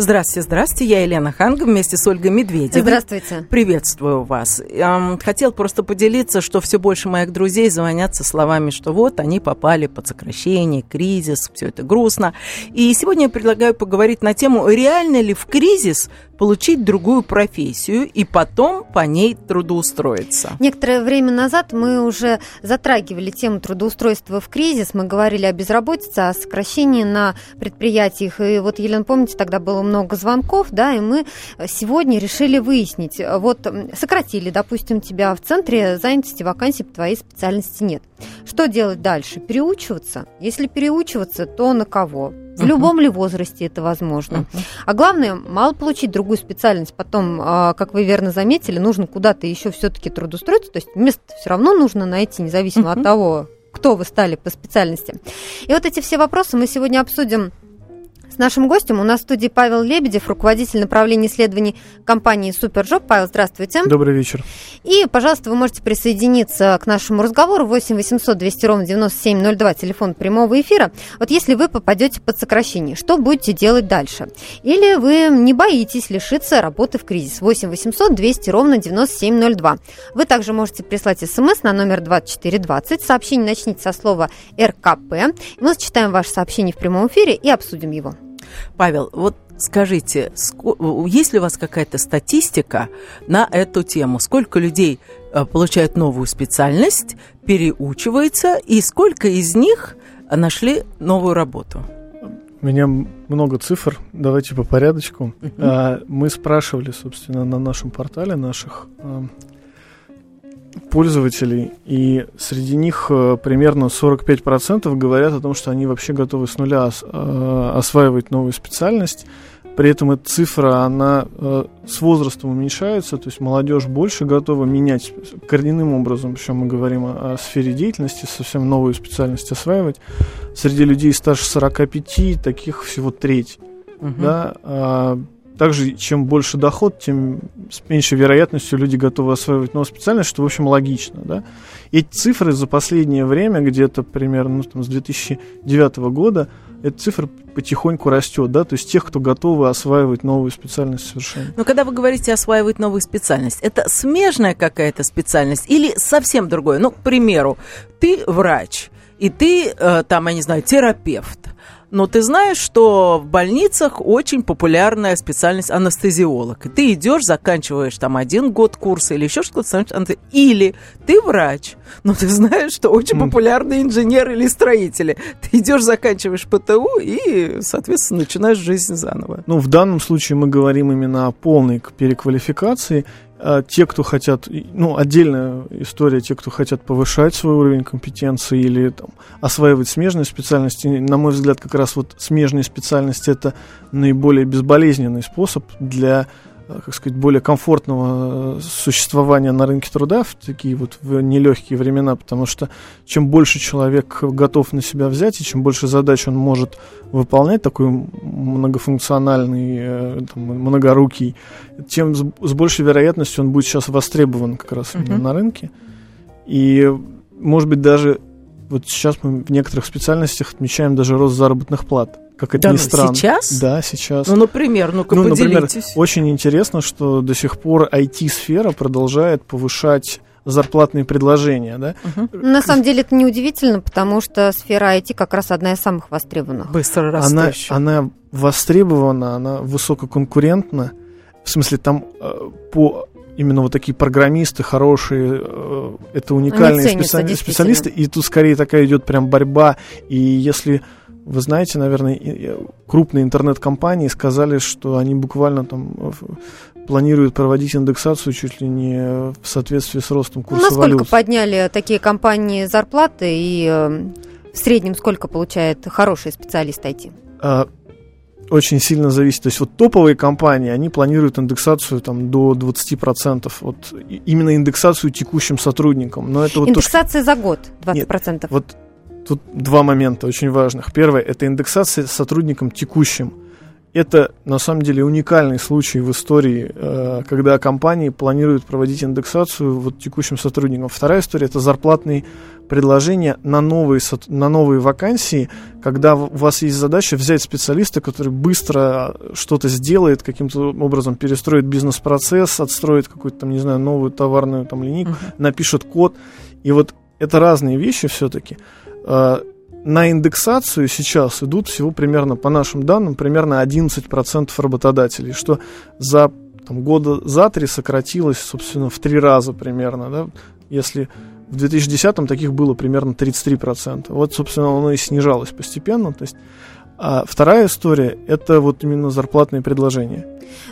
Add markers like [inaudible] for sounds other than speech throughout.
Здравствуйте, здравствуйте. Я Елена Ханга вместе с Ольгой Медведевой. Здравствуйте. Приветствую вас. Хотел просто поделиться, что все больше моих друзей звонят со словами, что вот они попали под сокращение, кризис, все это грустно. И сегодня я предлагаю поговорить на тему, реально ли в кризис получить другую профессию и потом по ней трудоустроиться. Некоторое время назад мы уже затрагивали тему трудоустройства в кризис. Мы говорили о безработице, о сокращении на предприятиях. И вот, Елена, помните, тогда было много звонков, да, и мы сегодня решили выяснить. Вот сократили, допустим, тебя в центре занятости вакансий по твоей специальности нет. Что делать дальше? Переучиваться? Если переучиваться, то на кого? В любом ли возрасте это возможно. А главное, мало получить другую специальность, потом, а, как вы верно заметили, нужно куда-то еще все-таки трудоустроиться, то есть место все равно нужно найти, независимо от того, кто вы стали по специальности. И вот эти все вопросы мы сегодня обсудим нашим гостем. У нас в студии Павел Лебедев, руководитель направления исследований компании Супержоп. Павел, здравствуйте. Добрый вечер. И, пожалуйста, вы можете присоединиться к нашему разговору 8 800 200 ровно 9702, телефон прямого эфира. Вот если вы попадете под сокращение, что будете делать дальше? Или вы не боитесь лишиться работы в кризис? 8 800 200 ровно 9702. Вы также можете прислать смс на номер 2420. Сообщение начните со слова РКП. Мы зачитаем ваше сообщение в прямом эфире и обсудим его. Павел, вот скажите, есть ли у вас какая-то статистика на эту тему? Сколько людей э, получают новую специальность, переучивается, и сколько из них нашли новую работу? У меня много цифр, давайте по порядочку. Uh-huh. Мы спрашивали, собственно, на нашем портале наших а, пользователей, и среди них э, примерно 45% говорят о том, что они вообще готовы с нуля э, осваивать новую специальность. При этом эта цифра, она э, с возрастом уменьшается, то есть молодежь больше готова менять коренным образом, причем мы говорим о, о сфере деятельности, совсем новую специальность осваивать. Среди людей старше 45 таких всего треть. Угу. Да, а также, чем больше доход, тем с меньшей вероятностью люди готовы осваивать новую специальность, что, в общем, логично. Да? Эти цифры за последнее время, где-то примерно ну, там, с 2009 года, эта цифра потихоньку растет, да, то есть тех, кто готовы осваивать новую специальность совершенно. Но когда вы говорите осваивать новую специальность, это смежная какая-то специальность или совсем другое? Ну, к примеру, ты врач, и ты, э, там, я не знаю, терапевт, но ты знаешь, что в больницах очень популярная специальность анестезиолог. И ты идешь, заканчиваешь там один год курса или еще что-то, или ты врач, но ты знаешь, что очень популярные инженеры или строители. Ты идешь, заканчиваешь ПТУ и, соответственно, начинаешь жизнь заново. Ну, в данном случае мы говорим именно о полной переквалификации а те, кто хотят, ну, отдельная история, те, кто хотят повышать свой уровень компетенции или там, осваивать смежные специальности, на мой взгляд, как раз вот смежные специальности это наиболее безболезненный способ для как сказать, более комфортного э, существования на рынке труда в такие вот в нелегкие времена, потому что чем больше человек готов на себя взять, и чем больше задач он может выполнять, такой многофункциональный, э, там, многорукий, тем с, с большей вероятностью он будет сейчас востребован как раз uh-huh. на рынке. И, может быть, даже вот сейчас мы в некоторых специальностях отмечаем даже рост заработных плат. Как это да, ни ну, странно. Сейчас? Да, сейчас. Ну, например, ну-ка ну, поделитесь. Например, очень интересно, что до сих пор IT-сфера продолжает повышать зарплатные предложения, да? Угу. На самом деле это неудивительно, потому что сфера IT как раз одна из самых востребованных. Быстро растущая. Она, она востребована, она высококонкурентна. В смысле, там э, по именно вот такие программисты хорошие, э, это уникальные специали- специалисты, и тут скорее такая идет прям борьба, и если вы знаете, наверное, крупные интернет-компании сказали, что они буквально там планируют проводить индексацию чуть ли не в соответствии с ростом курса насколько валют. подняли такие компании зарплаты и э, в среднем сколько получает хороший специалист IT? А, очень сильно зависит. То есть вот топовые компании, они планируют индексацию там, до 20%. Вот именно индексацию текущим сотрудникам. Но это вот Индексация то, что... за год 20%? Нет, вот Тут два момента очень важных. Первое – это индексация сотрудникам текущим. это на самом деле уникальный случай в истории, э, когда компании планируют проводить индексацию вот текущим сотрудникам. Вторая история это зарплатные предложения на новые, на новые вакансии, когда у вас есть задача взять специалиста, который быстро что-то сделает, каким-то образом перестроит бизнес-процесс, отстроит какую-то там, не знаю, новую товарную там линейку, uh-huh. напишет код. И вот это разные вещи все-таки. Э, на индексацию сейчас идут всего примерно, по нашим данным, примерно 11% работодателей, что за там, года за три сократилось, собственно, в три раза примерно. Да? Если в 2010-м таких было примерно 33%. Вот, собственно, оно и снижалось постепенно. То есть, а вторая история – это вот именно зарплатные предложения.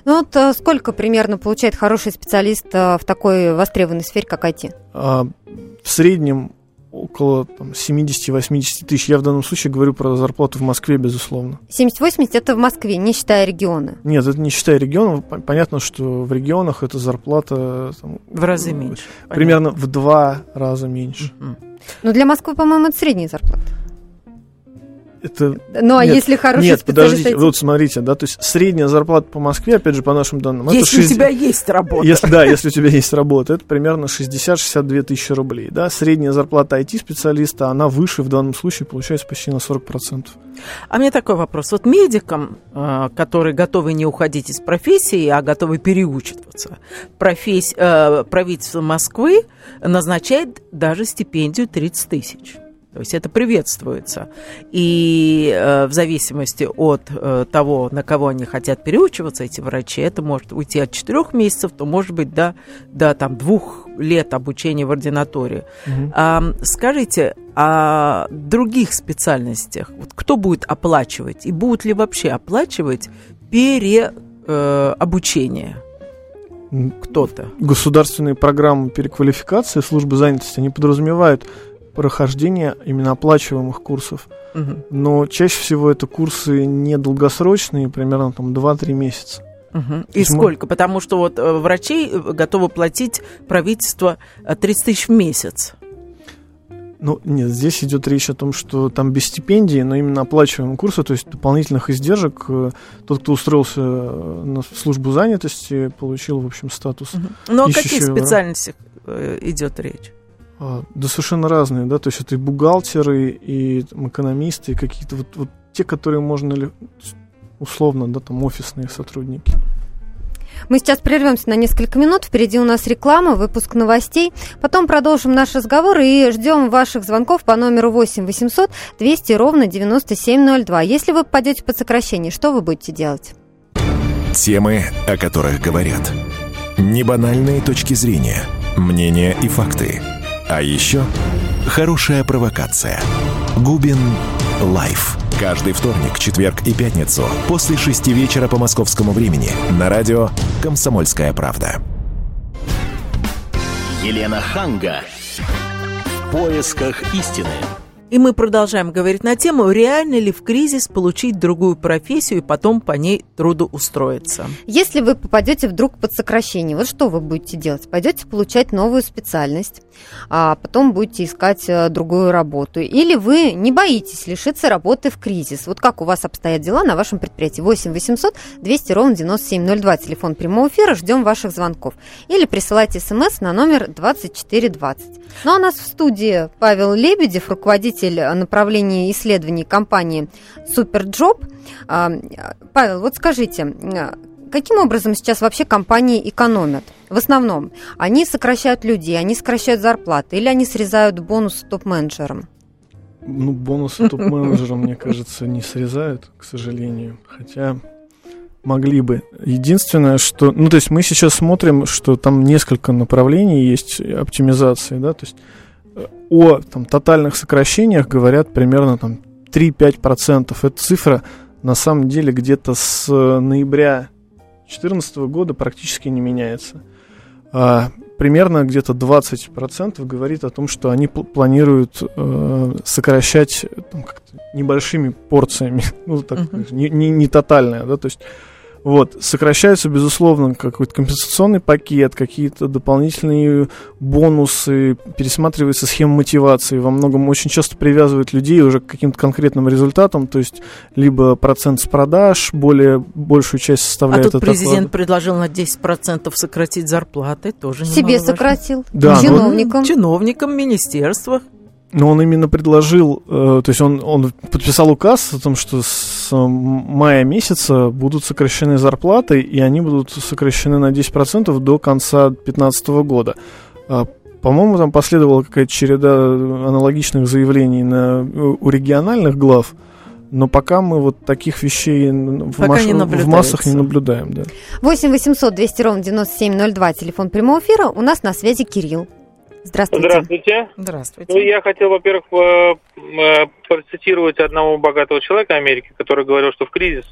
Ну вот а сколько примерно получает хороший специалист а, в такой востребованной сфере, как IT? А, в среднем около 70-80 тысяч. Я в данном случае говорю про зарплату в Москве, безусловно. 70-80 это в Москве, не считая региона? Нет, это не считая регионов. Понятно, что в регионах эта зарплата... Там, в разы меньше. Примерно понятно. в два раза меньше. Mm-hmm. Но для Москвы, по-моему, это средняя зарплата это... Ну, а нет, если хороший Нет, подождите, вот смотрите, да, то есть средняя зарплата по Москве, опять же, по нашим данным... Если 60... у тебя есть работа. Если, да, если у тебя есть работа, это примерно 60-62 тысячи рублей, да. Средняя зарплата IT-специалиста, она выше в данном случае, получается почти на 40%. А мне такой вопрос. Вот медикам, э, которые готовы не уходить из профессии, а готовы переучиваться, профессия, э, правительство Москвы назначает даже стипендию 30 тысяч. То есть это приветствуется. И э, в зависимости от э, того, на кого они хотят переучиваться, эти врачи, это может уйти от четырех месяцев, то может быть до, до там, двух лет обучения в ординаторе. Угу. А, скажите, о других специальностях, вот кто будет оплачивать и будут ли вообще оплачивать переобучение? Э, кто-то. Государственные программы переквалификации службы занятости, они подразумевают прохождения именно оплачиваемых курсов. Угу. Но чаще всего это курсы недолгосрочные, примерно там 2-3 месяца. Угу. И сколько? Мы... Потому что вот э, врачей э, готовы платить правительство 30 э, тысяч в месяц. Ну, нет, здесь идет речь о том, что там без стипендии, но именно оплачиваемые курсы, то есть дополнительных издержек, тот, кто устроился на службу занятости, получил, в общем, статус. Угу. Ну, о каких специальностях идет речь? А, да совершенно разные, да, то есть это и бухгалтеры, и там, экономисты, и какие-то вот, вот те, которые можно ли, условно, да, там офисные сотрудники. Мы сейчас прервемся на несколько минут. Впереди у нас реклама, выпуск новостей. Потом продолжим наш разговор и ждем ваших звонков по номеру 8 800 200 ровно 9702. Если вы попадете под сокращение, что вы будете делать? Темы, о которых говорят. Небанальные точки зрения, мнения и факты – а еще хорошая провокация. Губин Live. Каждый вторник, четверг и пятницу после шести вечера по московскому времени на радио «Комсомольская правда». Елена Ханга. В поисках истины. И мы продолжаем говорить на тему, реально ли в кризис получить другую профессию и потом по ней трудоустроиться. Если вы попадете вдруг под сокращение, вот что вы будете делать? Пойдете получать новую специальность, а потом будете искать э, другую работу. Или вы не боитесь лишиться работы в кризис. Вот как у вас обстоят дела на вашем предприятии? 8 800 200 ровно 9702, телефон прямого эфира, ждем ваших звонков. Или присылайте смс на номер 2420. Ну а нас в студии Павел Лебедев, руководитель направления исследований компании Superjob. А, Павел, вот скажите, каким образом сейчас вообще компании экономят? В основном, они сокращают людей, они сокращают зарплаты или они срезают бонусы топ-менеджерам? Ну, бонусы топ-менеджерам, мне кажется, не срезают, к сожалению. Хотя могли бы. Единственное, что... Ну, то есть мы сейчас смотрим, что там несколько направлений есть оптимизации, да, то есть о там, тотальных сокращениях говорят примерно там, 3-5%. Эта цифра на самом деле где-то с ноября 2014 года практически не меняется. А, примерно где-то 20% говорит о том, что они планируют э, сокращать там, небольшими порциями, [laughs] ну, так, uh-huh. не, не, не тотальное, да, то есть Вот, сокращается, безусловно, какой-то компенсационный пакет, какие-то дополнительные бонусы, пересматривается схема мотивации, во многом очень часто привязывают людей уже к каким-то конкретным результатам, то есть либо процент с продаж, более большую часть составляет А тут президент оклада. предложил на 10% сократить зарплаты, тоже Себе сократил. Да, но- Чиновникам. Чиновникам, министерствах. Но он именно предложил, э, то есть он, он подписал указ о том, что с э, мая месяца будут сокращены зарплаты, и они будут сокращены на 10% до конца 2015 года. А, По-моему, там последовала какая-то череда аналогичных заявлений на, у региональных глав, но пока мы вот таких вещей в, Пока не в массах не наблюдаем. Да. 8 800 200 ровно 9702, телефон прямого эфира. У нас на связи Кирилл. Здравствуйте. Здравствуйте. Здравствуйте. Ну, я хотел, во-первых, э, э, процитировать одного богатого человека Америки, который говорил, что в кризис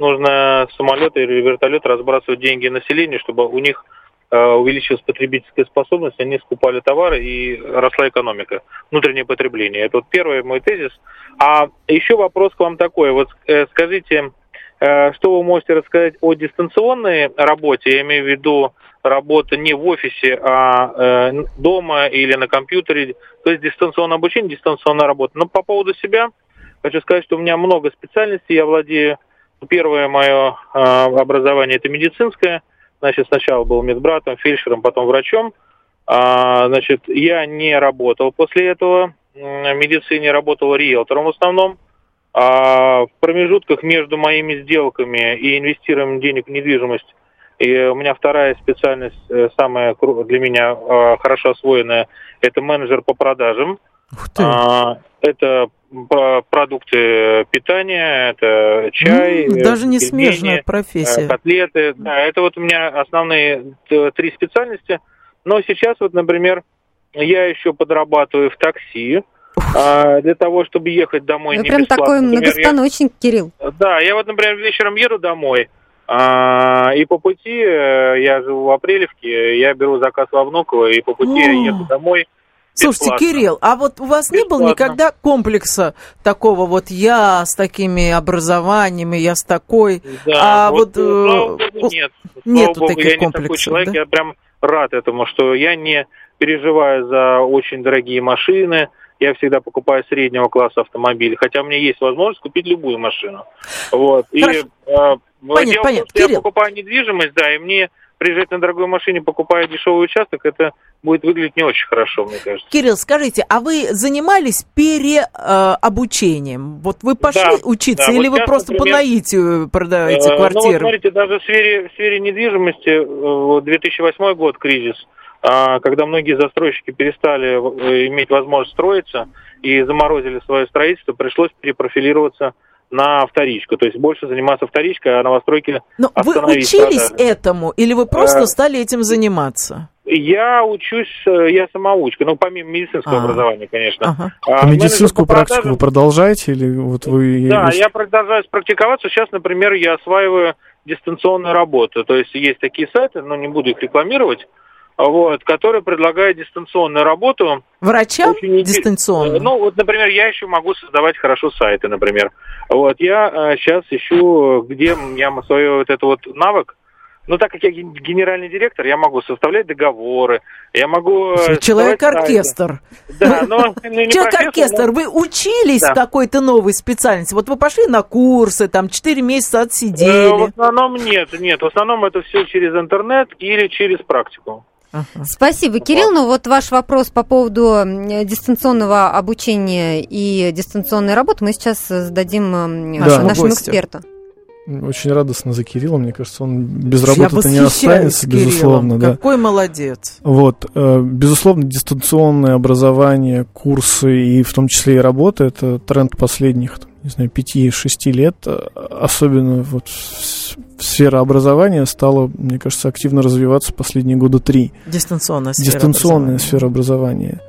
нужно самолет или вертолет разбрасывать деньги населению, чтобы у них э, увеличилась потребительская способность, они скупали товары и росла экономика, внутреннее потребление. Это вот первый мой тезис. А еще вопрос к вам такой. Вот скажите, что вы можете рассказать о дистанционной работе? Я имею в виду работа не в офисе, а э, дома или на компьютере. То есть дистанционное обучение, дистанционная работа. Но по поводу себя хочу сказать, что у меня много специальностей. Я владею... Первое мое э, образование это медицинское. Значит, сначала был медбратом, фельдшером, потом врачом. А, значит, я не работал после этого в медицине, работал риэлтором в основном. А в промежутках между моими сделками и инвестированием денег в недвижимость и у меня вторая специальность, э, самая для меня э, хорошо освоенная, это менеджер по продажам. А, Это продукты питания, это чай, э, Даже не пельмени, смежная э, профессия. котлеты. Да, это вот у меня основные три специальности. Но сейчас вот, например, я еще подрабатываю в такси а, для того, чтобы ехать домой Вы не прям бесплатно. такой Например, я- многостаночник, Кирилл. да, я вот, например, вечером еду домой, и по пути, э, я живу в Апрелевке, я беру заказ во Внуково, и по пути я еду домой. Слушайте, бесплатно. Кирилл, а вот у вас не было Бесплатно. никогда комплекса такого вот я с такими образованиями, я с такой... Да, А вот, э, слава э, богу, нет. нету Слава богу, таких я не такой человек, да? я прям рад этому, что я не переживаю за очень дорогие машины, я всегда покупаю среднего класса автомобиль, хотя у меня есть возможность купить любую машину. Вот. И, Хорошо. э, дело в том, понятно. что я покупаю недвижимость, да, и мне приезжать на дорогой машине, покупая дешевый участок, это будет выглядеть не очень хорошо, мне кажется. Кирилл, скажите, а вы занимались переобучением? Вот вы пошли Да, учиться да, или вот вы сейчас, просто по например, наитию продаете Э, Ну, вот квартиры? смотрите, даже в сфере, в сфере недвижимости, э, вот 2008 год кризис, а, когда многие застройщики перестали э, иметь возможность строиться и заморозили свое строительство, пришлось перепрофилироваться на вторичку, то есть больше заниматься вторичкой, а новостройки Но вы учились продажи. этому или вы просто Э, стали этим заниматься? Я учусь, э, я самоучка, ну, помимо медицинского А. образования, конечно. Ага. А А медицинскую по практику продажам- вы продолжаете или вот вы... Да, я продолжаю практиковаться. Сейчас, например, я осваиваю дистанционную работу. То есть есть такие сайты, но не буду их рекламировать, вот, которые предлагают дистанционную работу. Врачам Очень дистанционно? Э, Ну, вот, например, я еще могу создавать хорошо сайты, например. Вот, я сейчас ищу, где я свой вот этот вот навык, ну, так как я ген- генеральный директор, я могу составлять договоры, я могу... э. Человек-оркестр. Да, но... ну, не профессор, Человек-оркестр, но- вы учились Да. какой-то новой специальности? Вот вы пошли на курсы, там, 4 месяца Э, В отсидели. основном нет, нет. В основном это все через интернет или через практику. Ага. Спасибо, Кирилл. Ну вот ваш вопрос по поводу дистанционного обучения и дистанционной работы мы сейчас зададим м, Нашему нашему гостю. эксперту. Очень радостно за Кирилла, мне кажется, он без Я работы-то не останется, Кириллом. безусловно, да. Какой молодец. Вот, э, безусловно, дистанционное образование, курсы и в том числе и работа, это тренд последних, не знаю, 5-6 лет, э, особенно вот сфера образования стала, мне кажется, активно развиваться последние года три. Дистанционная сфера Дистанционная образования. сфера образования.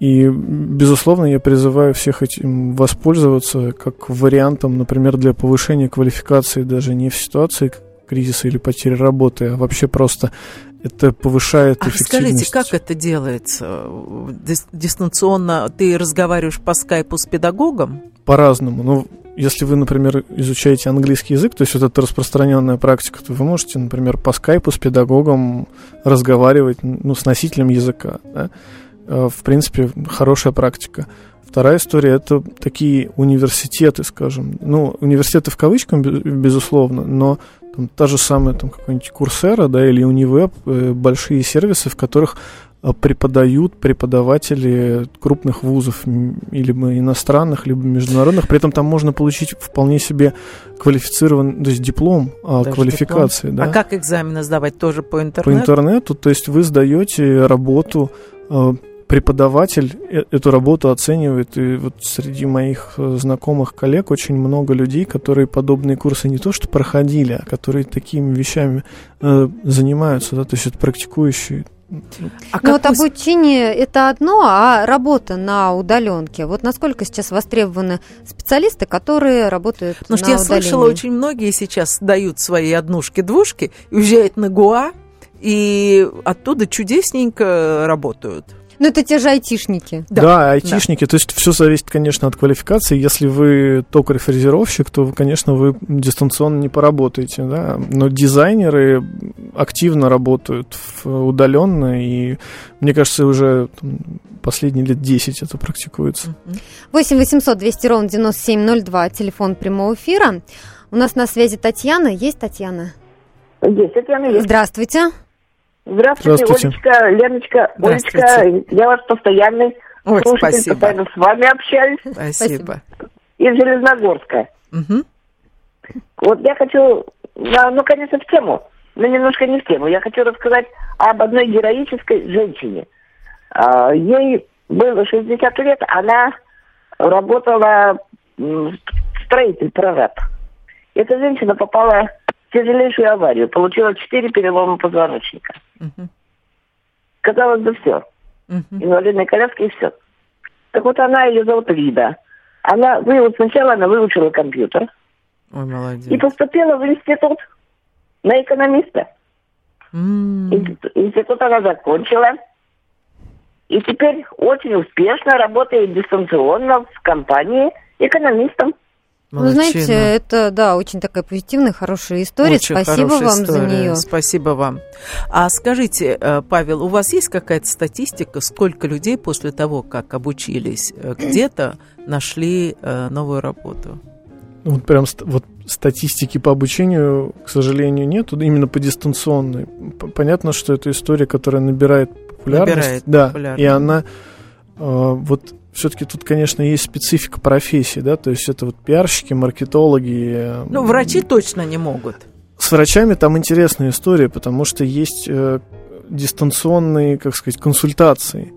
И, безусловно, я призываю всех этим воспользоваться как вариантом, например, для повышения квалификации даже не в ситуации кризиса или потери работы, а вообще просто это повышает А эффективность. скажите, как это делается? Дис- Дистанционно ты разговариваешь по скайпу с педагогом? По-разному. Ну, если вы, например, изучаете английский язык, то есть вот это распространенная практика, то вы можете, например, по скайпу с педагогом разговаривать, ну, с носителем языка. Да? Э, в принципе, хорошая практика. Вторая история это такие университеты, скажем. Ну, университеты в кавычках, безусловно, но там, та же самая там какой-нибудь Курсера, да, или Унивеб, э, большие сервисы, в которых э, преподают преподаватели крупных вузов, либо иностранных, либо международных. При этом там можно получить вполне себе квалифицированный, то есть диплом о Даже квалификации. Диплом. Да. А как экзамены сдавать? Тоже по интернету? По интернету, то есть вы сдаете работу преподаватель э, эту работу оценивает, и вот среди моих э, знакомых коллег очень много людей, которые подобные курсы не то что проходили, а которые такими вещами э, занимаются, да, то есть это практикующие. А ну вот обучение это одно, а работа на удаленке. Вот насколько сейчас востребованы специалисты, которые работают ну, на удаленке? я слышала, очень многие сейчас дают свои однушки-двушки, уезжают на Гуа, и оттуда чудесненько работают. Ну, это те же айтишники. Да, да айтишники. Да. То есть все зависит, конечно, от квалификации. Если вы токарь-фрезеровщик, то, конечно, вы дистанционно не поработаете. Да? Но дизайнеры активно работают удаленно, и мне кажется, уже последние лет 10 это практикуется. 8 800 200 ровно 9702, телефон прямого эфира. У нас на связи Татьяна. Есть Татьяна? Есть, Татьяна есть. Здравствуйте. Здравствуйте, Здравствуйте. Олечка, Леночка, Олечка, я ваш постоянный Ой, спасибо. постоянно с вами общаюсь. Спасибо. Из Железногорска. Угу. Вот я хочу, ну, конечно, в тему, но немножко не в тему. Я хочу рассказать об одной героической женщине. А, ей было 60 лет, она работала строитель, прораб. Эта женщина попала тяжелейшую аварию, получила четыре перелома позвоночника. Угу. Казалось бы, все. Угу. Инвалидной коляски и все. Так вот она, ее зовут Лида. Она, вы, сначала она выучила компьютер. Ой, молодец. И поступила в институт на экономиста. Mm. Институт она закончила. И теперь очень успешно работает дистанционно в компании экономистом. Молодчина. Вы знаете, это, да, очень такая позитивная, хорошая история. Очень Спасибо вам история. за нее. Спасибо вам. А скажите, э, Павел, у вас есть какая-то статистика, сколько людей после того, как обучились э, где-то, нашли э, новую работу? Ну, вот прям вот статистики по обучению, к сожалению, нет. Именно по дистанционной. Понятно, что это история, которая набирает популярность. Набирает да, популярность. и она вот все-таки тут, конечно, есть специфика профессии, да, то есть это вот пиарщики, маркетологи. Э, ну, врачи точно не могут. С врачами там интересная история, потому что есть э, дистанционные, как сказать, консультации.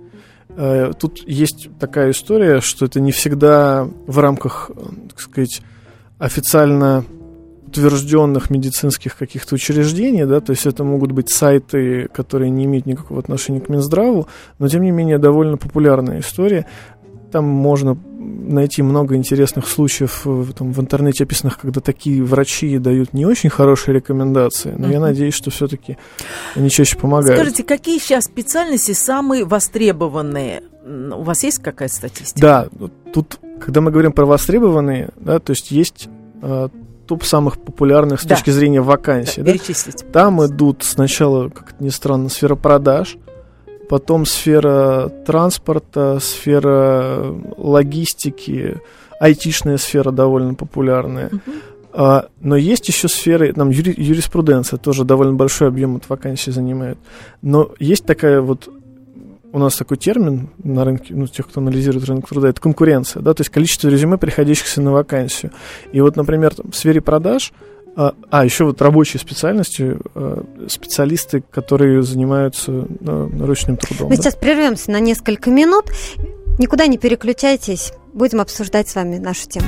Э, тут есть такая история, что это не всегда в рамках, э, так сказать, официально утвержденных медицинских каких-то учреждений, да, то есть это могут быть сайты, которые не имеют никакого отношения к Минздраву, но тем не менее довольно популярная история. Там можно найти много интересных случаев э, там, в интернете описанных, когда такие врачи дают не очень хорошие рекомендации, но uh-huh. я надеюсь, что все-таки они чаще помогают. Скажите, какие сейчас специальности самые востребованные? У вас есть какая-то статистика? Да, тут, когда мы говорим про востребованные, да, то есть есть э, топ самых популярных с да. точки зрения вакансий. Да, да? Там идут сначала, как ни странно, сфера продаж, потом сфера транспорта, сфера логистики, айтишная сфера довольно популярная. Uh-huh. А, но есть еще сферы, там юри, юриспруденция тоже довольно большой объем от вакансий занимает. Но есть такая вот у нас такой термин на рынке, ну, тех, кто анализирует рынок труда, это конкуренция, да, то есть количество резюме, приходящихся на вакансию. И вот, например, там, в сфере продаж а, а, еще вот рабочие специальности, а, специалисты, которые занимаются а, ручным трудом. Мы да? сейчас прервемся на несколько минут. Никуда не переключайтесь. Будем обсуждать с вами нашу тему.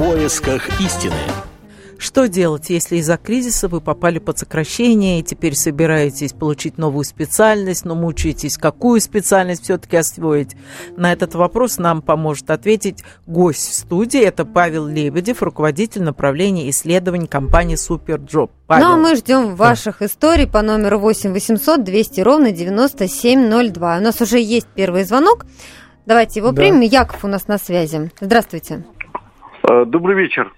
поисках истины. Что делать, если из-за кризиса вы попали под сокращение и теперь собираетесь получить новую специальность, но мучаетесь, какую специальность все-таки освоить? На этот вопрос нам поможет ответить гость в студии. Это Павел Лебедев, руководитель направления исследований компании Superjob. Павел. Ну, а мы ждем ваших да. историй по номеру 8 800 200 ровно 9702. У нас уже есть первый звонок. Давайте его да. примем. Яков у нас на связи. Здравствуйте. Э, добрый вечер.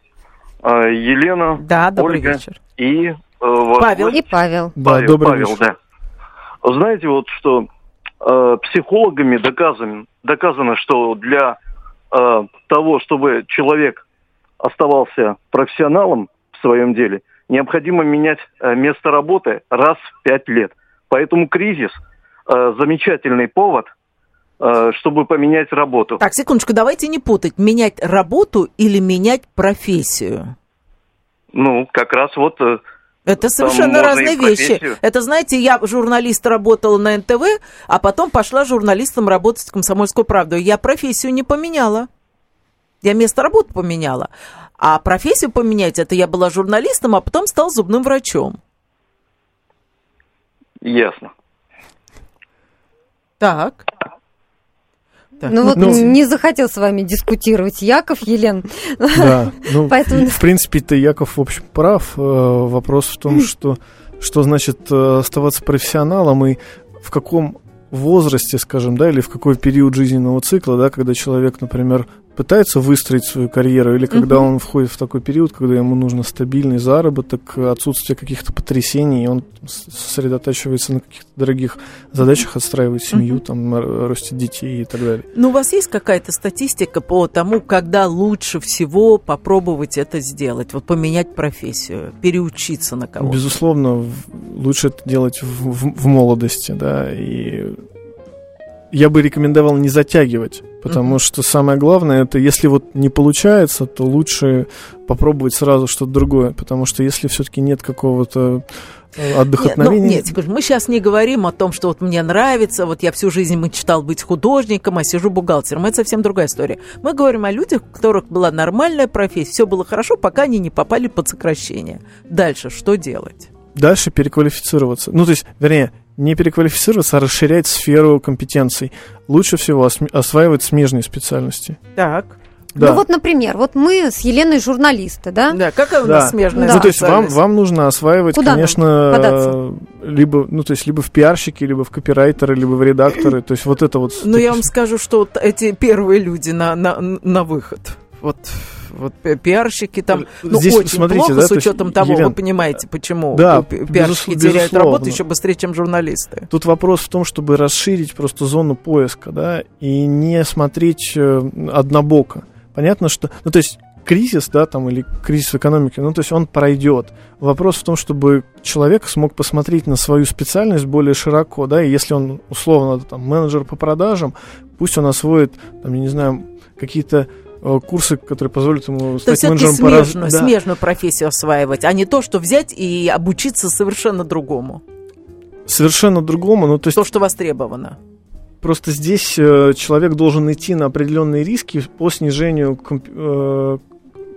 Э, Елена, да, добрый Ольга вечер. и э, Павел. И Павел. Да, Павел, добрый Павел, вечер. да. Знаете, вот что э, психологами доказано, доказано, что для э, того, чтобы человек оставался профессионалом в своем деле, необходимо менять э, место работы раз в пять лет. Поэтому кризис э, замечательный повод – чтобы поменять работу. Так, секундочку, давайте не путать. Менять работу или менять профессию? Ну, как раз вот... Э, это совершенно разные вещи. Это, знаете, я журналист работала на НТВ, а потом пошла журналистом работать в «Комсомольскую правду». Я профессию не поменяла. Я место работы поменяла. А профессию поменять, это я была журналистом, а потом стал зубным врачом. Ясно. Так. Так. Ну вот ну, не захотел с вами дискутировать Яков, Елен. Да, ну, [laughs] Поэтому... в принципе-то Яков, в общем, прав. Э, вопрос в том, [laughs] что, что значит э, оставаться профессионалом и в каком возрасте, скажем, да, или в какой период жизненного цикла, да, когда человек, например, пытается выстроить свою карьеру, или когда угу. он входит в такой период, когда ему нужно стабильный заработок, отсутствие каких-то потрясений, и он сосредотачивается на каких-то дорогих задачах, отстраивает семью, угу. там, растет детей и так далее. Ну, у вас есть какая-то статистика по тому, когда лучше всего попробовать это сделать, вот поменять профессию, переучиться на кого-то? Безусловно, лучше это делать в, в, в молодости, да, и я бы рекомендовал не затягивать, потому mm-hmm. что самое главное это, если вот не получается, то лучше попробовать сразу что-то другое, потому что если все-таки нет какого-то э, отдохотновения. Нет, ну, нет, мы сейчас не говорим о том, что вот мне нравится, вот я всю жизнь мечтал быть художником, а сижу бухгалтером. Это совсем другая история. Мы говорим о людях, у которых была нормальная профессия, все было хорошо, пока они не попали под сокращение. Дальше что делать? Дальше переквалифицироваться. Ну, то есть, вернее, не переквалифицироваться, а расширять сферу компетенций. Лучше всего осваивать смежные специальности. Так. Да. Ну вот, например, вот мы с Еленой журналисты, да? Да, какая у нас да. смежная да. Ну, то есть вам, вам нужно осваивать, Куда конечно, либо, ну, то есть либо в пиарщики, либо в копирайтеры, либо в редакторы, то есть вот это вот... Ну, я вам скажу, что вот эти первые люди на, на, на выход, вот вот пиарщики там ну, Здесь, очень смотрите, плохо да, с учетом есть, того, Елена, вы понимаете, почему да, пиарщики теряют безусловно. работу еще быстрее, чем журналисты. Тут вопрос в том, чтобы расширить просто зону поиска, да, и не смотреть э, однобоко. Понятно, что, ну то есть кризис, да, там, или кризис в экономике, ну, то есть он пройдет. Вопрос в том, чтобы человек смог посмотреть на свою специальность более широко, да, и если он, условно, там, менеджер по продажам, пусть он освоит, там, я не знаю, какие-то Э, курсы, которые позволят ему стать то менеджером по смежную, да. смежную профессию осваивать, а не то, что взять и обучиться совершенно другому. Совершенно другому, ну то есть... То, что востребовано. Просто здесь э, человек должен идти на определенные риски по снижению комп, э,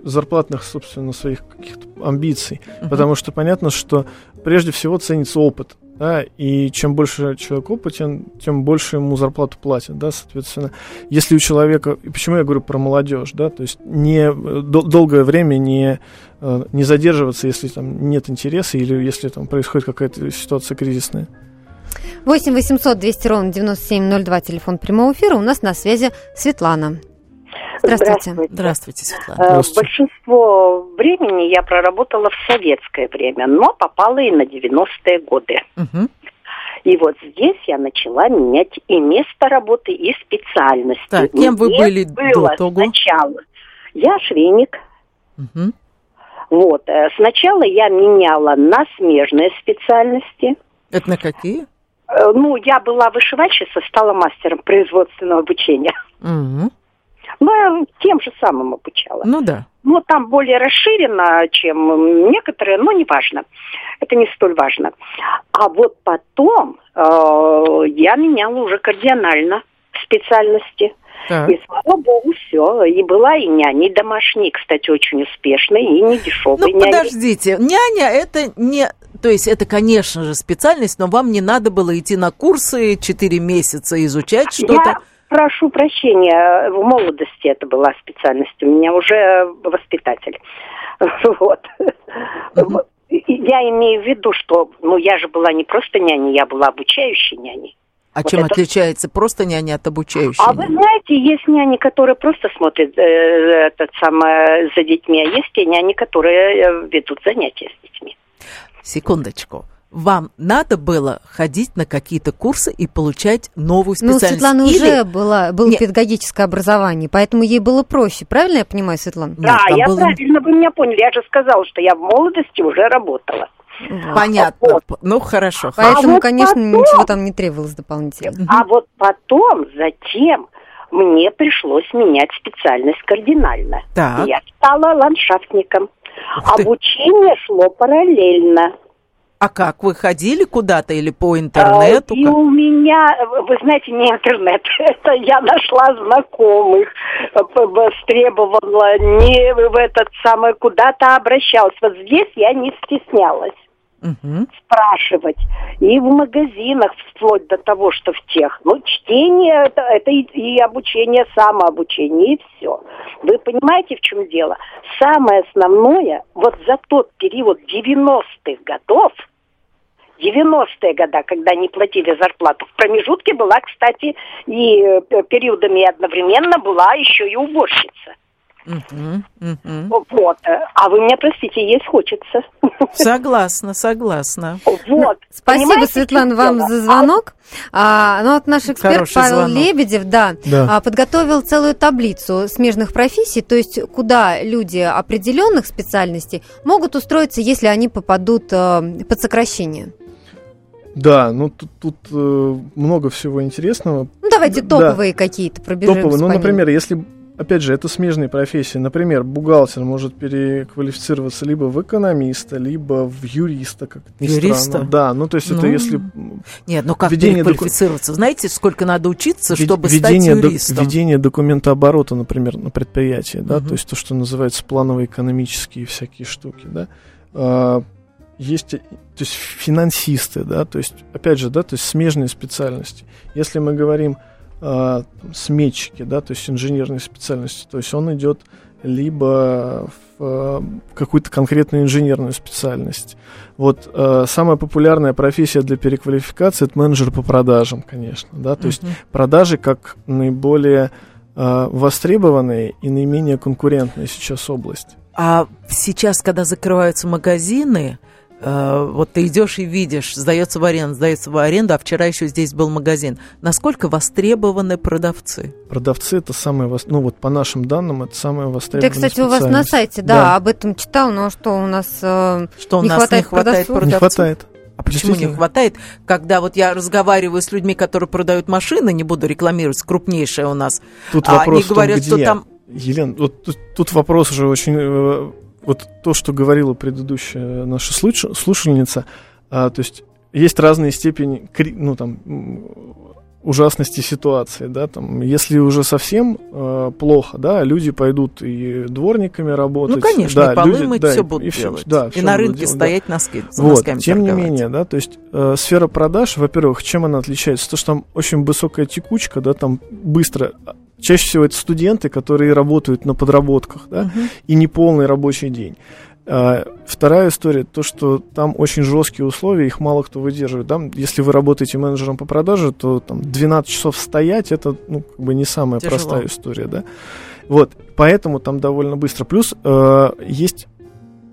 зарплатных, собственно, своих каких-то амбиций. Uh-huh. Потому что понятно, что прежде всего ценится опыт. Да, и чем больше человек опытен, тем больше ему зарплату платят, да, соответственно. Если у человека, и почему я говорю про молодежь, да, то есть не дол- долгое время не, э, не задерживаться, если там нет интереса или если там происходит какая-то ситуация кризисная. 8 800 200 ровно 9702, телефон прямого эфира. У нас на связи Светлана. Здравствуйте. Здравствуйте, Здравствуйте Светлана. Э, Здравствуйте. Большинство времени я проработала в советское время, но попала и на 90-е годы. Угу. И вот здесь я начала менять и место работы, и специальность. Так, кем вы были было до того? Сначала я швейник. Угу. Вот. Э, сначала я меняла на смежные специальности. Это на какие? Э, ну, я была вышивальщицей, стала мастером производственного обучения. Угу. Но я тем же самым обучала. Ну да. Ну, там более расширено, чем некоторые, но неважно. Это не столь важно. А вот потом э, я меняла уже кардинально специальности. Так. И слава богу, все. И была и няня, и домашний, кстати, очень успешный, и не дешевый ну, няня. подождите, няня это не... То есть это, конечно же, специальность, но вам не надо было идти на курсы 4 месяца изучать что-то? Я прошу прощения, в молодости это была специальность. У меня уже воспитатель. [laughs] Вот. Я имею в виду, что, ну, я же была не просто няней, я была обучающей няней. А вот чем это... отличается просто няня от обучающей? А вы знаете, есть няни, которые просто смотрят э, этот самый, за детьми, а есть те няни, которые э, ведут занятия с детьми. Секундочку вам надо было ходить на какие-то курсы и получать новую специальность? Ну, Светлана Или... уже была, было Нет. педагогическое образование, поэтому ей было проще. Правильно я понимаю, Светлана? Да, Нет, я было... правильно, вы меня поняли. Я же сказала, что я в молодости уже работала. Понятно. Вот. Ну, хорошо. Поэтому, а вот конечно, потом... ничего там не требовалось дополнительно. А вот потом, затем, мне пришлось менять специальность кардинально. Так. Я стала ландшафтником. Обучение шло параллельно. А как, вы ходили куда-то или по интернету? А, и у меня, вы знаете, не интернет, [laughs] это я нашла знакомых, требовала не в этот самый, куда-то обращалась. Вот здесь я не стеснялась угу. спрашивать. И в магазинах, вплоть до того, что в тех. Ну, чтение это, это и, и обучение, самообучение, и все. Вы понимаете, в чем дело? Самое основное, вот за тот период 90-х годов, 90-е годы, когда не платили зарплату. В промежутке была, кстати, и э, периодами одновременно была еще и уборщица. Угу, угу. Вот. А вы меня простите, есть хочется. [laughs] Согласна, согласна. Вот. Спасибо, Понимаете, Светлана, вам за звонок. А, ну вот наш эксперт Хороший Павел звонок. Лебедев, да, да, а, подготовил целую таблицу смежных профессий, то есть куда люди определенных специальностей могут устроиться, если они попадут э, под сокращение. Да, ну тут, тут э, много всего интересного. Ну давайте топовые да. какие-то пробежим. Топовые, ну, например, если опять же, это смежные профессии. Например, бухгалтер может переквалифицироваться либо в экономиста, либо в юриста, как ни юриста? странно. Да, ну то есть ну, это если... Нет, ну как переквалифицироваться? Доку... Знаете, сколько надо учиться, Вед... чтобы ведение стать юристом? До... Ведение документа оборота, например, на предприятии, да, угу. то есть то, что называется планово-экономические всякие штуки, да. А, есть, то есть финансисты, да, то есть, опять же, да, то есть смежные специальности. Если мы говорим э, сметчики, да, то есть инженерные специальности, то есть он идет либо в э, какую-то конкретную инженерную специальность. Вот э, самая популярная профессия для переквалификации это менеджер по продажам, конечно, да, то uh-huh. есть продажи как наиболее э, востребованная и наименее конкурентная сейчас область. А сейчас, когда закрываются магазины, Э, вот ты идешь и видишь, сдается в аренду, сдается в аренду, а вчера еще здесь был магазин. Насколько востребованы продавцы? Продавцы это самые, ну вот по нашим данным, это самые востребованные. Да, кстати, у вас на сайте, да, да, об этом читал, но что у нас э, что у не нас хватает не хватает продавцов? Не хватает. А почему не хватает? Когда вот я разговариваю с людьми, которые продают машины, не буду рекламировать, крупнейшая у нас, тут а вопрос они говорят, том, где? что там... Елена, вот тут, тут вопрос уже очень э, вот то, что говорила предыдущая наша слушательница, а, то есть есть разные степени, ну там ужасности ситуации, да, там, если уже совсем э, плохо, да, люди пойдут и дворниками работать. Ну, конечно, да, и полы люди, мыть, да, все будут и, делать. Да, и на рынке делать, стоять да. носки, вот, Тем торговать. не менее, да, то есть э, сфера продаж, во-первых, чем она отличается? То, что там очень высокая текучка, да, там быстро Чаще всего это студенты, которые работают на подработках, да, uh-huh. и не полный рабочий день. А, вторая история, то, что там очень жесткие условия, их мало кто выдерживает. Да? Если вы работаете менеджером по продаже, то там 12 часов стоять, это ну, как бы не самая Тяжело. простая история. Да? Вот, поэтому там довольно быстро. Плюс э, есть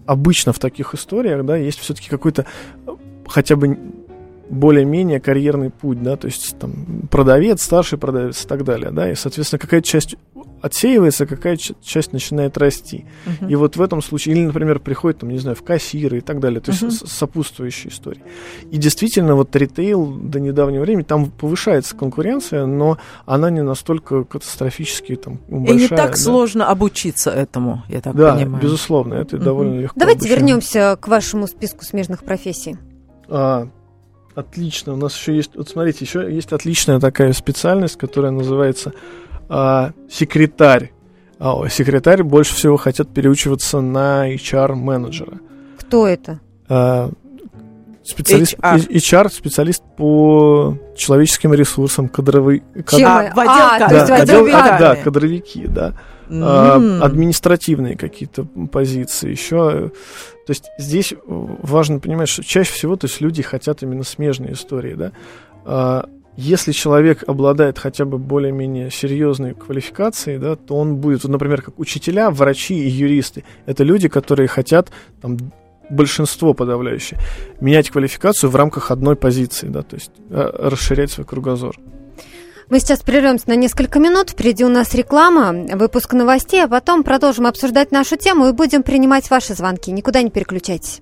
обычно в таких историях, да, есть все-таки какой-то хотя бы более-менее карьерный путь, да, то есть там продавец, старший продавец и так далее, да, и, соответственно, какая-то часть отсеивается, какая часть начинает расти. Uh-huh. И вот в этом случае, или, например, приходит, там, не знаю, в кассиры и так далее, то uh-huh. есть сопутствующие истории. И действительно, вот ритейл до недавнего времени, там повышается конкуренция, но она не настолько катастрофически там большая. И не так да. сложно обучиться этому, я так да, понимаю. Да, безусловно, это uh-huh. довольно легко. Давайте обучаем. вернемся к вашему списку смежных профессий. А, Отлично. У нас еще есть, вот смотрите, еще есть отличная такая специальность, которая называется а, секретарь. А, секретарь больше всего хотят переучиваться на HR-менеджера. Кто это? А, специалист, HR. HR, специалист по человеческим ресурсам, кадровый... Кад... Чем? А, в отдел, а, да, то есть отдел, да, кадровики, да. Mm. административные какие-то позиции, еще. То есть здесь важно понимать, что чаще всего то есть люди хотят именно смежные истории, да. А, если человек обладает хотя бы более-менее серьезной квалификацией, да, то он будет, например, как учителя, врачи и юристы. Это люди, которые хотят там, большинство подавляющее, менять квалификацию в рамках одной позиции, да, то есть а, расширять свой кругозор. Мы сейчас прервемся на несколько минут. Впереди у нас реклама, выпуск новостей, а потом продолжим обсуждать нашу тему и будем принимать ваши звонки. Никуда не переключайтесь.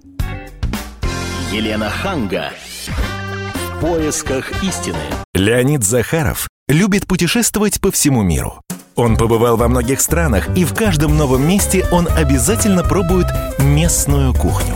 Елена Ханга. В поисках истины. Леонид Захаров любит путешествовать по всему миру. Он побывал во многих странах, и в каждом новом месте он обязательно пробует местную кухню.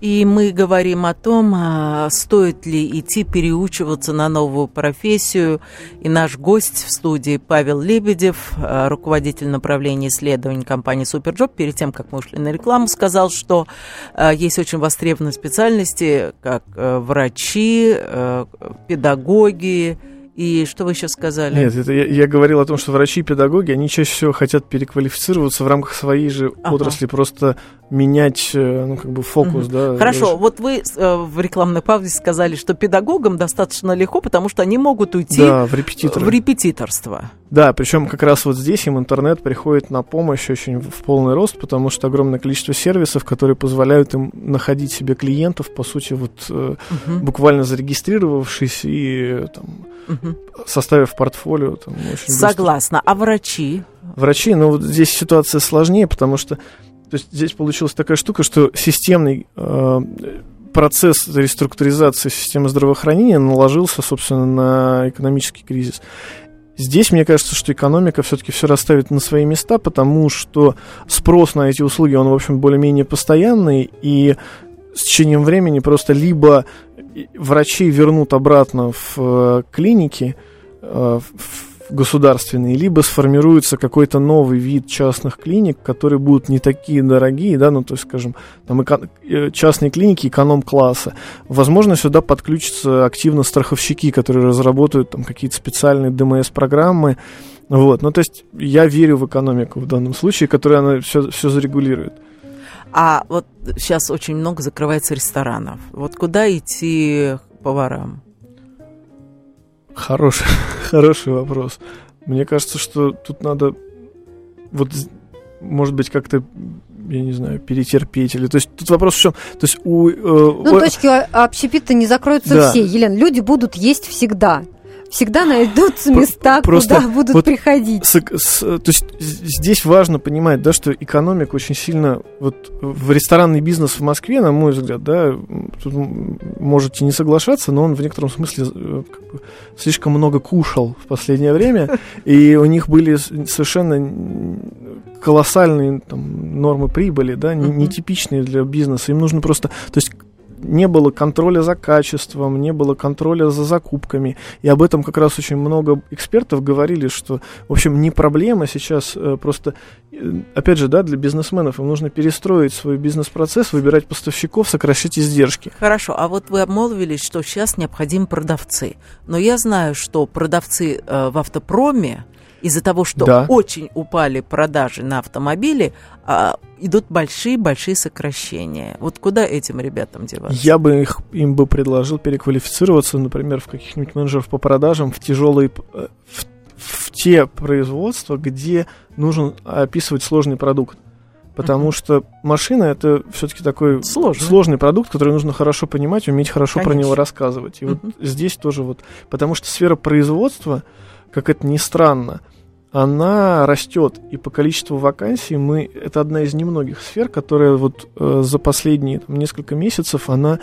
И мы говорим о том, а, стоит ли идти переучиваться на новую профессию. И наш гость в студии Павел Лебедев, а, руководитель направления исследований компании Superjob, перед тем, как мы ушли на рекламу, сказал, что а, есть очень востребованные специальности, как врачи, педагоги, и что вы еще сказали? Нет, это я, я говорил о том, что врачи и педагоги, они чаще всего хотят переквалифицироваться в рамках своей же ага. отрасли, просто менять, э, ну, как бы фокус, угу. да. Хорошо, даже... вот вы э, в рекламной паузе сказали, что педагогам достаточно легко, потому что они могут уйти да, в, репетиторы. в репетиторство. Да, причем как раз вот здесь им интернет приходит на помощь очень в полный рост, потому что огромное количество сервисов, которые позволяют им находить себе клиентов, по сути, вот угу. буквально зарегистрировавшись и там, угу. составив портфолио. Там, очень Согласна. Быстро. А врачи? Врачи, ну вот здесь ситуация сложнее, потому что то есть здесь получилась такая штука, что системный э, процесс реструктуризации системы здравоохранения наложился, собственно, на экономический кризис. Здесь, мне кажется, что экономика все-таки все расставит на свои места, потому что спрос на эти услуги, он, в общем, более-менее постоянный, и с течением времени просто либо врачи вернут обратно в э, клиники, э, в государственные, либо сформируется какой-то новый вид частных клиник, которые будут не такие дорогие, да, ну, то есть, скажем, там эко- э, частные клиники эконом-класса. Возможно, сюда подключатся активно страховщики, которые разработают там какие-то специальные ДМС-программы, вот, ну, то есть, я верю в экономику в данном случае, которая она все, все зарегулирует. А вот сейчас очень много закрывается ресторанов. Вот куда идти поварам? Хороший, [laughs] хороший вопрос. Мне кажется, что тут надо вот, может быть, как-то я не знаю, перетерпеть или... То есть тут вопрос в чем? То есть у... Э, ну, у... точки общепита не закроются да. все, Елена. Люди будут есть всегда всегда найдутся места, Просто куда будут вот приходить. С, с, то есть здесь важно понимать, да, что экономика очень сильно вот в ресторанный бизнес в Москве, на мой взгляд, да, тут можете не соглашаться, но он в некотором смысле э, слишком много кушал в последнее время, [laughs] и у них были совершенно колоссальные там, нормы прибыли, да, нетипичные для бизнеса. Им нужно просто, то есть не было контроля за качеством, не было контроля за закупками. И об этом как раз очень много экспертов говорили, что, в общем, не проблема сейчас, э, просто, э, опять же, да, для бизнесменов им нужно перестроить свой бизнес-процесс, выбирать поставщиков, сокращать издержки. Хорошо, а вот вы обмолвились, что сейчас необходимы продавцы. Но я знаю, что продавцы э, в автопроме из-за того, что да. очень упали продажи на автомобили, а, идут большие-большие сокращения. Вот куда этим ребятам деваться? Я бы их, им бы предложил переквалифицироваться, например, в каких-нибудь менеджеров по продажам в тяжелые, э, в, в те производства, где нужно описывать сложный продукт. Потому uh-huh. что машина это все-таки такой сложный. сложный продукт, который нужно хорошо понимать, уметь хорошо Конечно. про него рассказывать. И uh-huh. вот здесь тоже вот, потому что сфера производства, как это ни странно, она растет, и по количеству вакансий мы это одна из немногих сфер, которая вот э, за последние там, несколько месяцев она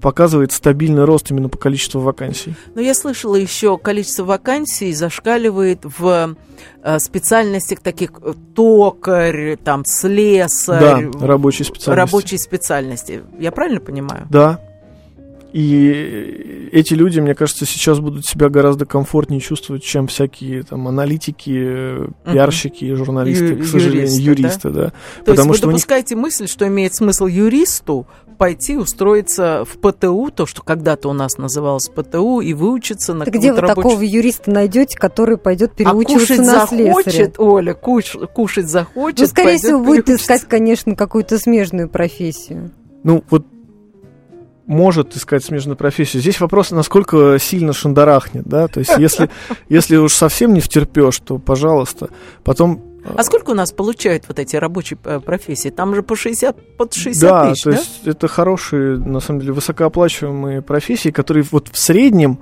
показывает стабильный рост именно по количеству вакансий. Но я слышала еще, количество вакансий зашкаливает в э, специальностях таких э, токарь, там, слесарь. Да, рабочие специальности. Рабочие специальности. Я правильно понимаю? Да. И эти люди, мне кажется, сейчас будут себя гораздо комфортнее чувствовать, чем всякие там аналитики, пиарщики, uh-huh. журналисты, Ю- к сожалению, юристы, юристы да. да. То Потому есть вы допускаете них... мысль, что имеет смысл юристу пойти устроиться в ПТУ, то, что когда-то у нас называлось ПТУ, и выучиться на Так где вы рабочий... такого юриста найдете, который пойдет переучиваться а кушать на захочет, слесаря? Оля, куш, кушать захочет, Ну, скорее всего, будет искать, конечно, какую-то смежную профессию. Ну, вот может искать смежную профессию. Здесь вопрос, насколько сильно шандарахнет, да, то есть если, [laughs] если уж совсем не втерпешь, то пожалуйста. Потом а сколько у нас получают вот эти рабочие э, профессии? Там же по 60, под 60 да, тысяч, то да? есть это хорошие, на самом деле, высокооплачиваемые профессии, которые вот в среднем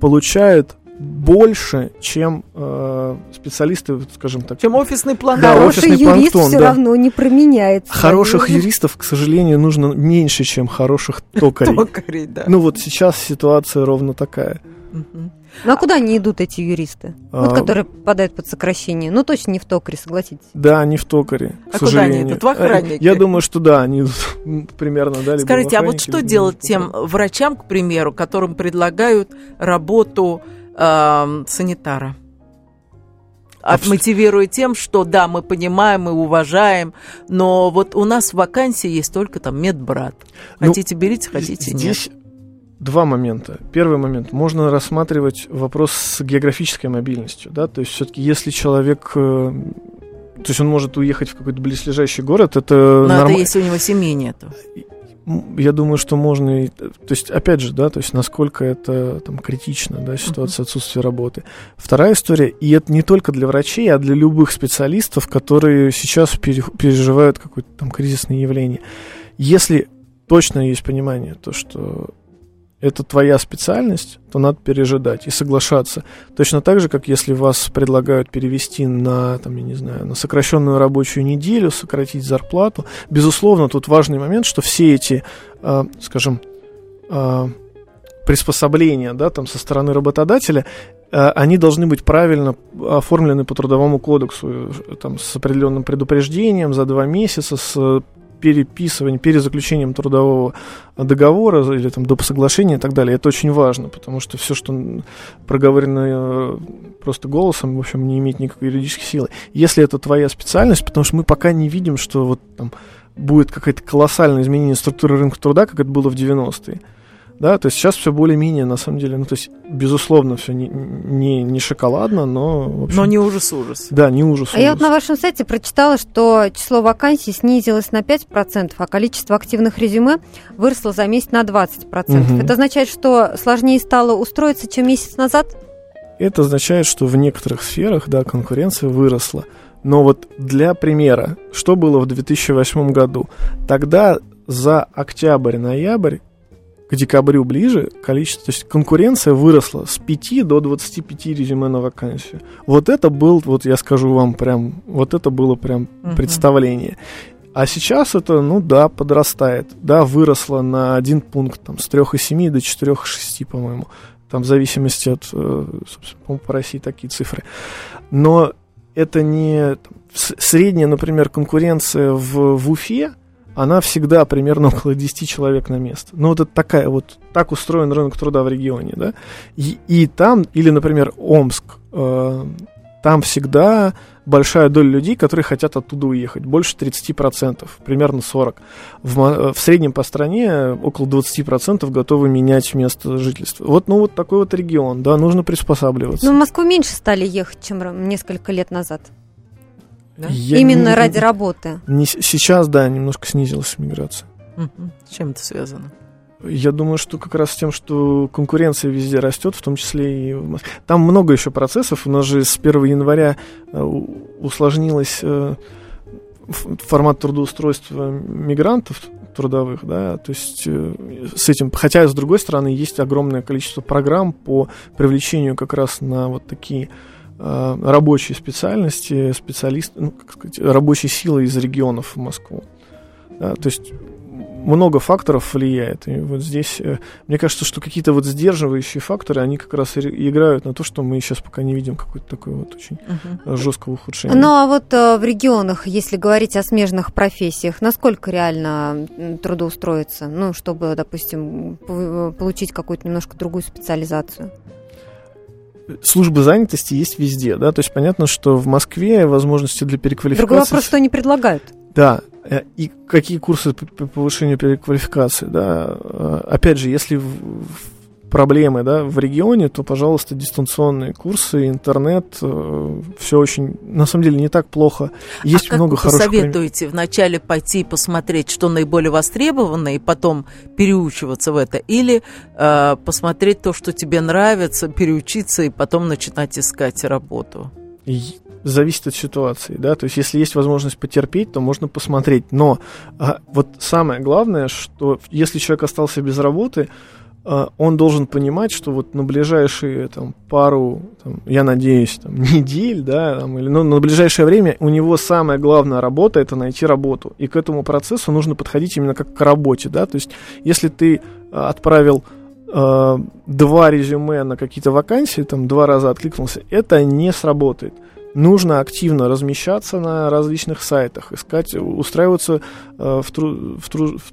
получают больше, чем э, специалисты, скажем так. Чем офисный план. Да, Хороший офисный юрист планктон, все да. равно не променяется. Хороших наверное. юристов, к сожалению, нужно меньше, чем хороших [laughs] токарей. Токарей, да. Ну вот сейчас ситуация ровно такая. Ну а куда они идут, эти юристы? А, вот, которые попадают под сокращение. Ну, точно не в токаре, согласитесь. Да, не в токаре. А куда они идут? В охранники? Я думаю, что да, они идут [laughs] примерно, да, Скажите, а вот что делать тем врачам, к примеру, которым предлагают работу э, санитара? Отмотивируя тем, что да, мы понимаем и уважаем, но вот у нас в вакансии есть только там медбрат. Ну, хотите, ну, берите, хотите, здесь нет два момента. Первый момент. Можно рассматривать вопрос с географической мобильностью. Да? То есть все-таки если человек... Э, то есть он может уехать в какой-то близлежащий город, это нормально. это если у него семьи нету. Я думаю, что можно и... То есть, опять же, да, то есть, насколько это там критично, да, ситуация отсутствия работы. Вторая история, и это не только для врачей, а для любых специалистов, которые сейчас переживают какое-то там кризисное явление. Если точно есть понимание, то, что это твоя специальность, то надо пережидать и соглашаться. Точно так же, как если вас предлагают перевести на, там, я не знаю, на сокращенную рабочую неделю, сократить зарплату. Безусловно, тут важный момент, что все эти, э, скажем, э, приспособления, да, там, со стороны работодателя, э, они должны быть правильно оформлены по трудовому кодексу, там, с определенным предупреждением за два месяца, с переписыванием, перезаключением трудового договора или там доп. соглашения и так далее. Это очень важно, потому что все, что проговорено э, просто голосом, в общем, не имеет никакой юридической силы. Если это твоя специальность, потому что мы пока не видим, что вот там будет какое-то колоссальное изменение структуры рынка труда, как это было в 90-е да, то есть сейчас все более-менее, на самом деле, ну, то есть, безусловно, все не, не, не шоколадно, но, общем, Но не ужас-ужас. Да, не ужас-ужас. А я вот на вашем сайте прочитала, что число вакансий снизилось на 5%, а количество активных резюме выросло за месяц на 20%. Угу. Это означает, что сложнее стало устроиться, чем месяц назад? Это означает, что в некоторых сферах, да, конкуренция выросла. Но вот для примера, что было в 2008 году? Тогда за октябрь-ноябрь к декабрю ближе количество, то есть конкуренция выросла с 5 до 25 резюме на вакансию. Вот это был, вот я скажу вам прям, вот это было прям uh-huh. представление. А сейчас это, ну да, подрастает. Да, выросло на один пункт, там, с 3,7 до 4,6, по-моему. Там в зависимости от, э, собственно, по России такие цифры. Но это не... Средняя, например, конкуренция в, в Уфе, она всегда примерно [laughs] около 10 человек на место. Ну, вот это такая вот, так устроен рынок труда в регионе, да. И, и там, или, например, Омск, э, там всегда большая доля людей, которые хотят оттуда уехать, больше 30%, примерно 40%. В, э, в среднем по стране около 20% готовы менять место жительства. Вот, ну, вот такой вот регион, да, нужно приспосабливаться. Но в Москву меньше стали ехать, чем несколько лет назад. Да? Именно не, ради работы. Не, сейчас, да, немножко снизилась миграция. Угу. С чем это связано? Я думаю, что как раз с тем, что конкуренция везде растет, в том числе и в Москве. Там много еще процессов. У нас же с 1 января э, усложнилось э, формат трудоустройства мигрантов трудовых, да, то есть э, с этим, хотя с другой стороны есть огромное количество программ по привлечению как раз на вот такие э, рабочей специальности, специалист, ну, как сказать, рабочей силы из регионов в Москву. Да, то есть много факторов влияет. И вот здесь, э, мне кажется, что какие-то вот сдерживающие факторы, они как раз и играют на то, что мы сейчас пока не видим какое-то такое вот очень uh-huh. жесткого ухудшения. Ну а вот э, в регионах, если говорить о смежных профессиях, насколько реально трудоустроиться, ну, чтобы, допустим, получить какую-то немножко другую специализацию? Службы занятости есть везде, да, то есть понятно, что в Москве возможности для переквалификации... Другой вопрос, что они предлагают. Да, э, и какие курсы по повышению переквалификации, да. Э, опять же, если проблемы, да, в регионе, то, пожалуйста, дистанционные курсы, интернет, э, все очень, на самом деле, не так плохо. Есть а много как вы хороших... советуете вначале пойти посмотреть, что наиболее востребовано, и потом переучиваться в это, или э, посмотреть то, что тебе нравится, переучиться и потом начинать искать работу? зависит от ситуации, да, то есть если есть возможность потерпеть, то можно посмотреть, но а, вот самое главное, что если человек остался без работы, он должен понимать, что вот на ближайшие там, пару, там, я надеюсь, там, [laughs] недель, да, там, или ну, на ближайшее время у него самая главная работа это найти работу. И к этому процессу нужно подходить именно как к работе, да. То есть, если ты а, отправил э, два резюме на какие-то вакансии, там два раза откликнулся, это не сработает нужно активно размещаться на различных сайтах, искать, устраиваться э, в, тру, в, тру, в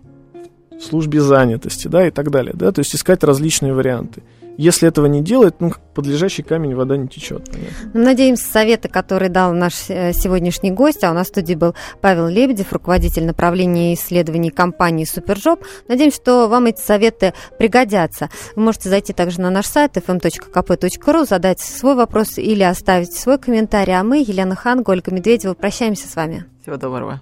службе занятости, да, и так далее, да, то есть искать различные варианты. Если этого не делать, ну, под лежащий камень вода не течет. Понятно. Надеемся, советы, которые дал наш э, сегодняшний гость, а у нас в студии был Павел Лебедев, руководитель направления исследований компании Супержоп. Надеемся, что вам эти советы пригодятся. Вы можете зайти также на наш сайт fm.kp.ru, задать свой вопрос или оставить свой комментарий. А мы, Елена Хан, Ольга Медведева, прощаемся с вами. Всего доброго.